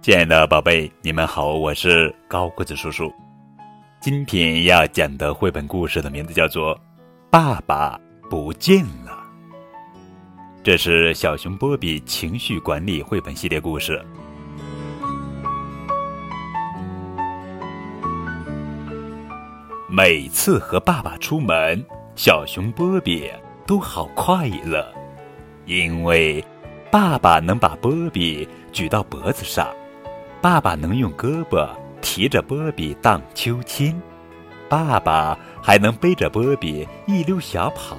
亲爱的宝贝，你们好，我是高个子叔叔。今天要讲的绘本故事的名字叫做《爸爸不见了》，这是小熊波比情绪管理绘本系列故事。每次和爸爸出门，小熊波比都好快乐，因为爸爸能把波比举到脖子上，爸爸能用胳膊提着波比荡秋千，爸爸还能背着波比一溜小跑。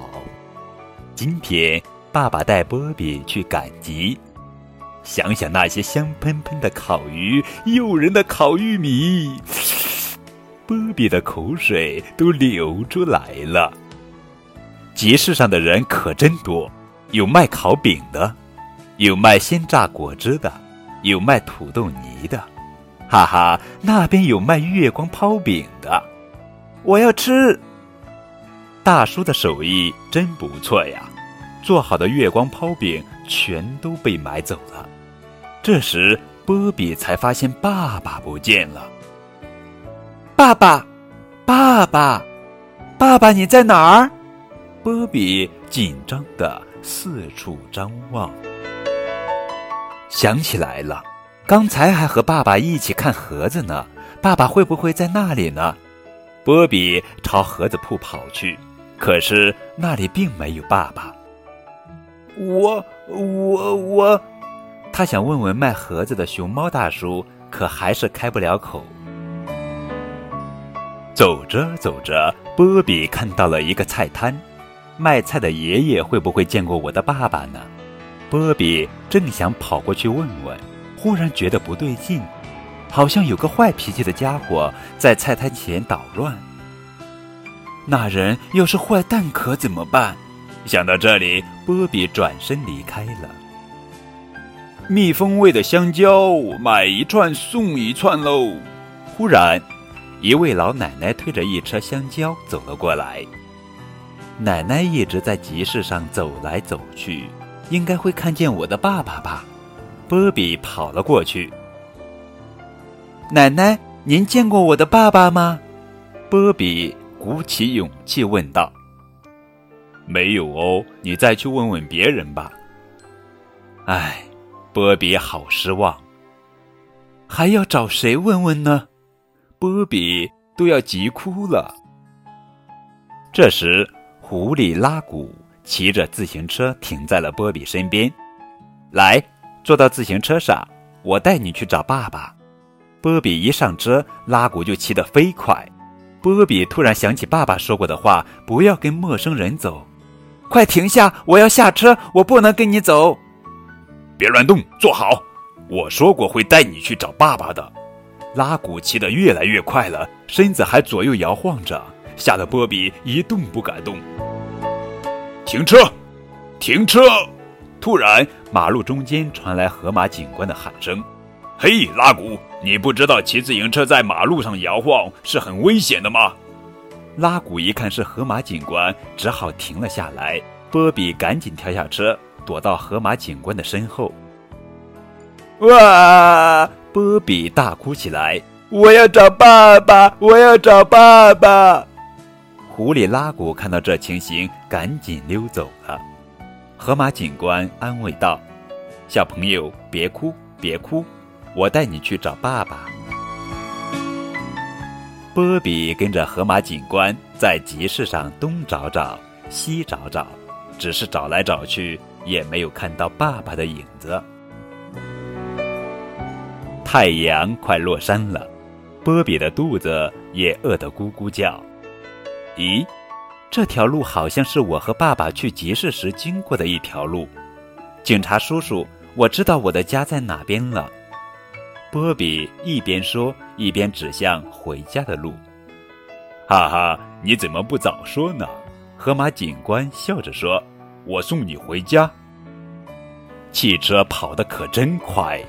今天，爸爸带波比去赶集，想想那些香喷喷的烤鱼，诱人的烤玉米。波比的口水都流出来了。集市上的人可真多，有卖烤饼的，有卖鲜榨果汁的，有卖土豆泥的，哈哈，那边有卖月光抛饼的，我要吃。大叔的手艺真不错呀，做好的月光抛饼全都被买走了。这时，波比才发现爸爸不见了。爸爸，爸爸，爸爸，你在哪儿？波比紧张的四处张望，想起来了，刚才还和爸爸一起看盒子呢。爸爸会不会在那里呢？波比朝盒子铺跑去，可是那里并没有爸爸。我我我，他想问问卖盒子的熊猫大叔，可还是开不了口。走着走着，波比看到了一个菜摊，卖菜的爷爷会不会见过我的爸爸呢？波比正想跑过去问问，忽然觉得不对劲，好像有个坏脾气的家伙在菜摊前捣乱。那人要是坏蛋可怎么办？想到这里，波比转身离开了。蜜蜂味的香蕉，买一串送一串喽！忽然。一位老奶奶推着一车香蕉走了过来。奶奶一直在集市上走来走去，应该会看见我的爸爸吧？波比跑了过去。奶奶，您见过我的爸爸吗？波比鼓起勇气问道。没有哦，你再去问问别人吧。唉，波比好失望。还要找谁问问呢？波比都要急哭了。这时，狐狸拉古骑着自行车停在了波比身边。来，坐到自行车上，我带你去找爸爸。波比一上车，拉古就骑得飞快。波比突然想起爸爸说过的话：“不要跟陌生人走。”快停下！我要下车，我不能跟你走。别乱动，坐好。我说过会带你去找爸爸的。拉古骑得越来越快了，身子还左右摇晃着，吓得波比一动不敢动。停车！停车！突然，马路中间传来河马警官的喊声：“嘿，拉古，你不知道骑自行车在马路上摇晃是很危险的吗？”拉古一看是河马警官，只好停了下来。波比赶紧跳下车，躲到河马警官的身后。哇！波比大哭起来：“我要找爸爸！我要找爸爸！”狐狸拉古看到这情形，赶紧溜走了。河马警官安慰道：“小朋友，别哭，别哭，我带你去找爸爸。”波比跟着河马警官在集市上东找找，西找找，只是找来找去，也没有看到爸爸的影子。太阳快落山了，波比的肚子也饿得咕咕叫。咦，这条路好像是我和爸爸去集市时经过的一条路。警察叔叔，我知道我的家在哪边了。波比一边说，一边指向回家的路。哈哈，你怎么不早说呢？河马警官笑着说：“我送你回家。”汽车跑得可真快。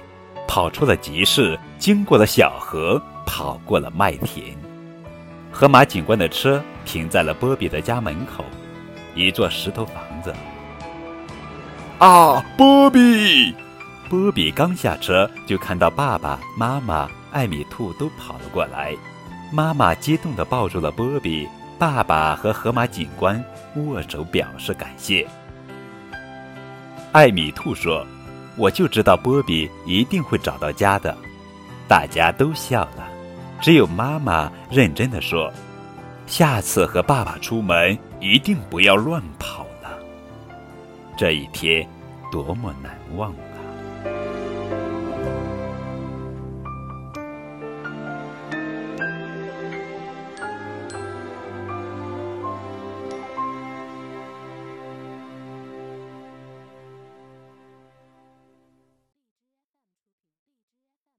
跑出了集市，经过了小河，跑过了麦田。河马警官的车停在了波比的家门口，一座石头房子。啊，波比！波比刚下车，就看到爸爸妈妈、艾米兔都跑了过来。妈妈激动地抱住了波比，爸爸和河马警官握手表示感谢。艾米兔说：“我就知道波比一定会找到家的。”大家都笑了，只有妈妈认真的说：“下次和爸爸出门一定不要乱跑了。”这一天多么难忘！